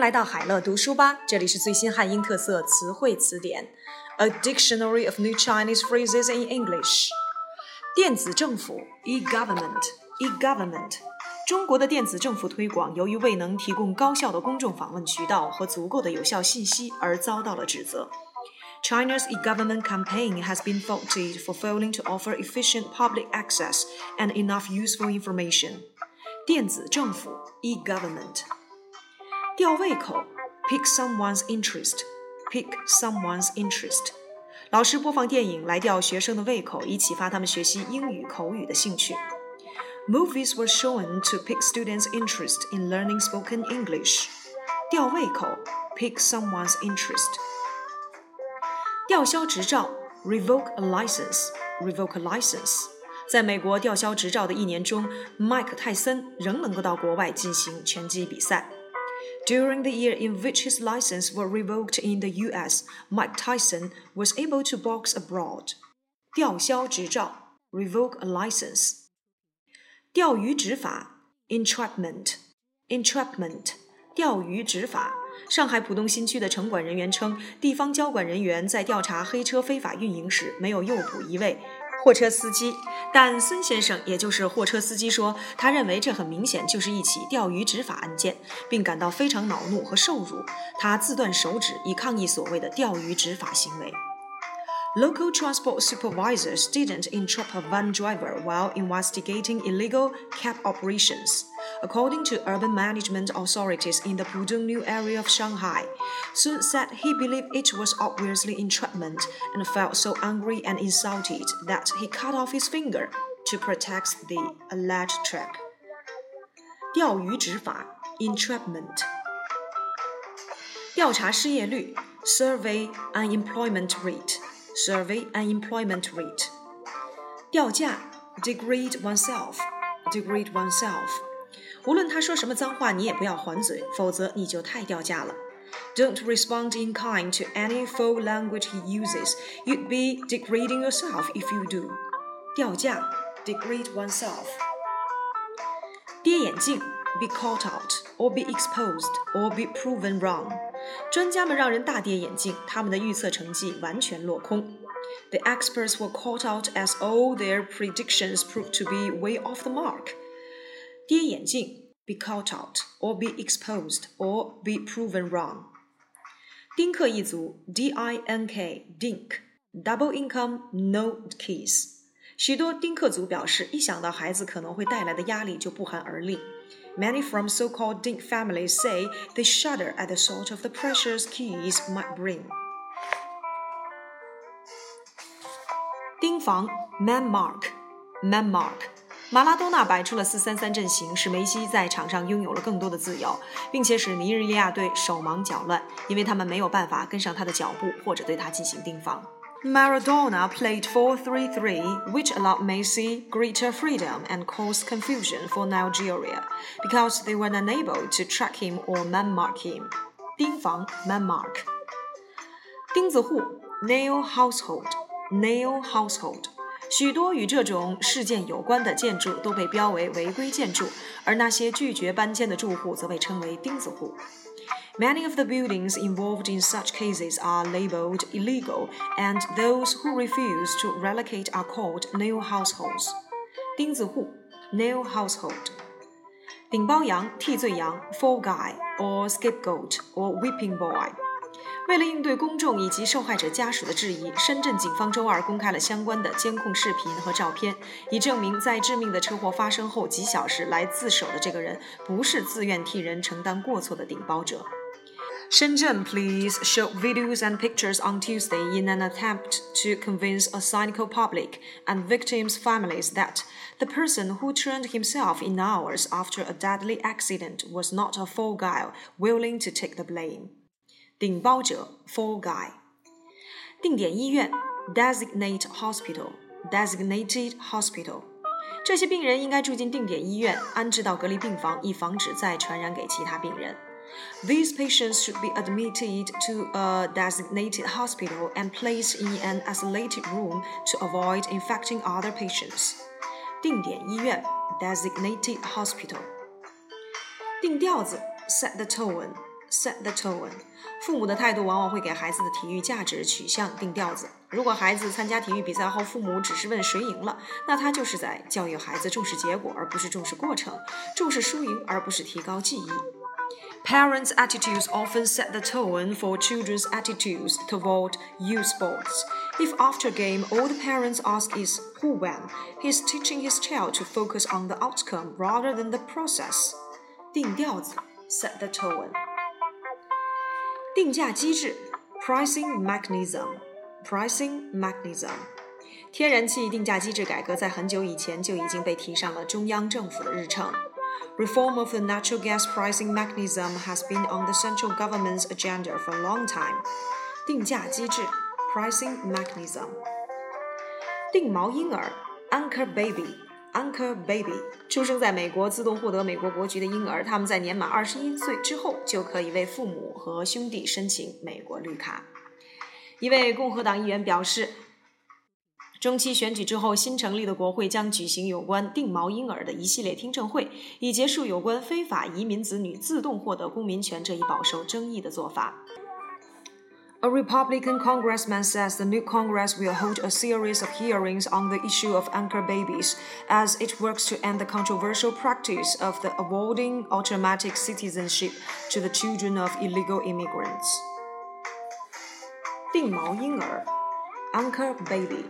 迎来到海乐读书吧，这里是最新汉英特色词汇词典，A Dictionary of New Chinese Phrases in English。电子政府，e-government，e-government。中国的电子政府推广，由于未能提供高效的公众访问渠道和足够的有效信息，而遭到了指责。China's e-government campaign has been faulted for failing to offer efficient public access and enough useful information. 电子政府 e-government 吊胃口 pick someone's interest pick someone's interest 老师播放电影来吊学生的胃口，以启发他们学习英语口语的兴趣。Movies were shown to pick students' interest in learning spoken English. 吊胃口 pick someone's interest. 吊销执照 revoke a license revoke a license。在美国吊销执照的一年中，麦克泰森仍能够到国外进行拳击比赛。 During the year in which his license was revoked in the U.S., Mike Tyson was able to box abroad. 吊销执照 revoke a license. 钓鱼执法 entrapment entrapment 钓鱼执法。上海浦东新区的城管人员称，地方交管人员在调查黑车非法运营时，没有诱捕一位 货车司机，但孙先生，也就是货车司机说，他认为这很明显就是一起钓鱼执法案件，并感到非常恼怒和受辱。他自断手指以抗议所谓的钓鱼执法行为。Local transport supervisors didn't entrap a van driver while investigating illegal cab operations. according to urban management authorities in the Pudong New area of Shanghai. Sun said he believed it was obviously entrapment and felt so angry and insulted that he cut off his finger to protect the alleged trap. 钓鱼执法 （entrapment） 调查失业率 （survey unemployment rate） （survey unemployment rate） 掉价 （degrade oneself） degrade oneself 无论他说什么脏话，你也不要还嘴，否则你就太掉价了。Don't respond in kind to any foul language he uses. You'd be degrading yourself if you do. 掉价，degrade oneself. 跌眼镜，be caught out or be exposed or be proven wrong. 专家们让人大跌眼镜，他们的预测成绩完全落空。The experts were caught out as all their predictions proved to be way off the mark. 跌眼镜，be caught out or be exposed or be proven wrong。丁克一族，D-I-N-K Dink，double income no kids。许多丁克族表示，一想到孩子可能会带来的压力就不寒而栗。Many from so-called Dink families say they shudder at the thought of the pressures kids might bring. 盯防，man mark，man mark。 马拉多纳摆出了四三三阵型，使梅西在场上拥有了更多的自由，并且使尼日利亚队手忙脚乱，因为他们没有办法跟上他的脚步或者对他进行盯防。Maradona played 4-3-3, which allowed Messi greater freedom and caused confusion for Nigeria because they were unable to track him or man-mark him. 盯防 man-mark. 钉子户 nail household nail household 许多与这种事件有关的建筑都被标为违规建筑，而那些拒绝搬迁的住户则被称为钉子户。Many of the buildings involved in such cases are labeled illegal, and those who refuse to relocate are called nail households. 钉子户 nail household. 顶包羊、替罪羊 fall guy or scapegoat or whipping boy. 为了应对公众以及受害者家属的质疑，深圳警方周二公开了相关的监控视频和照片，以证明在致命的车祸发生后几小时来自首的这个人不是自愿替人承担过错的顶包者。Shenzhen police showed videos and pictures on Tuesday in an attempt to convince a cynical public and victims' families that the person who turned himself in hours after a deadly accident was not a fall guy willing to take the blame. 顶包者 fall guy，定点医院 designate hospital designated hospital，这些病人应该住进定点医院，安置到隔离病房，以防止再传染给其他病人。These patients should be admitted to a designated hospital and placed in an isolated room to avoid infecting other patients. 定点医院 designated hospital。定调子 set the tone set the tone。父母的态度往往会给孩子的体育价值取向定调子。如果孩子参加体育比赛后，父母只是问谁赢了，那他就是在教育孩子重视结果而不是重视过程，重视输赢而不是提高技艺。Parents' attitudes often set the tone for children's attitudes toward youth sports. If after a game all the parents ask is who won, he's teaching his child to focus on the outcome rather than the process. 定调子 set the tone. 定价机制 （pricing mechanism），pricing mechanism。天然气定价机制改革在很久以前就已经被提上了中央政府的日程。Reform of the natural gas pricing mechanism has been on the central government's agenda for a long time. 定价机制 （pricing mechanism）。定锚婴儿 （anchor baby）。Anchor baby 出生在美国自动获得美国国籍的婴儿，他们在年满二十一岁之后就可以为父母和兄弟申请美国绿卡。一位共和党议员表示。中期选举之后，新成立的国会将举行有关定毛婴儿的一系列听证会，以结束有关非法移民子女自动获得公民权这一饱受争议的做法。A Republican congressman says the new Congress will hold a series of hearings on the issue of anchor babies as it works to end the controversial practice of the awarding automatic citizenship to the children of illegal immigrants. 定锚婴儿 anchor baby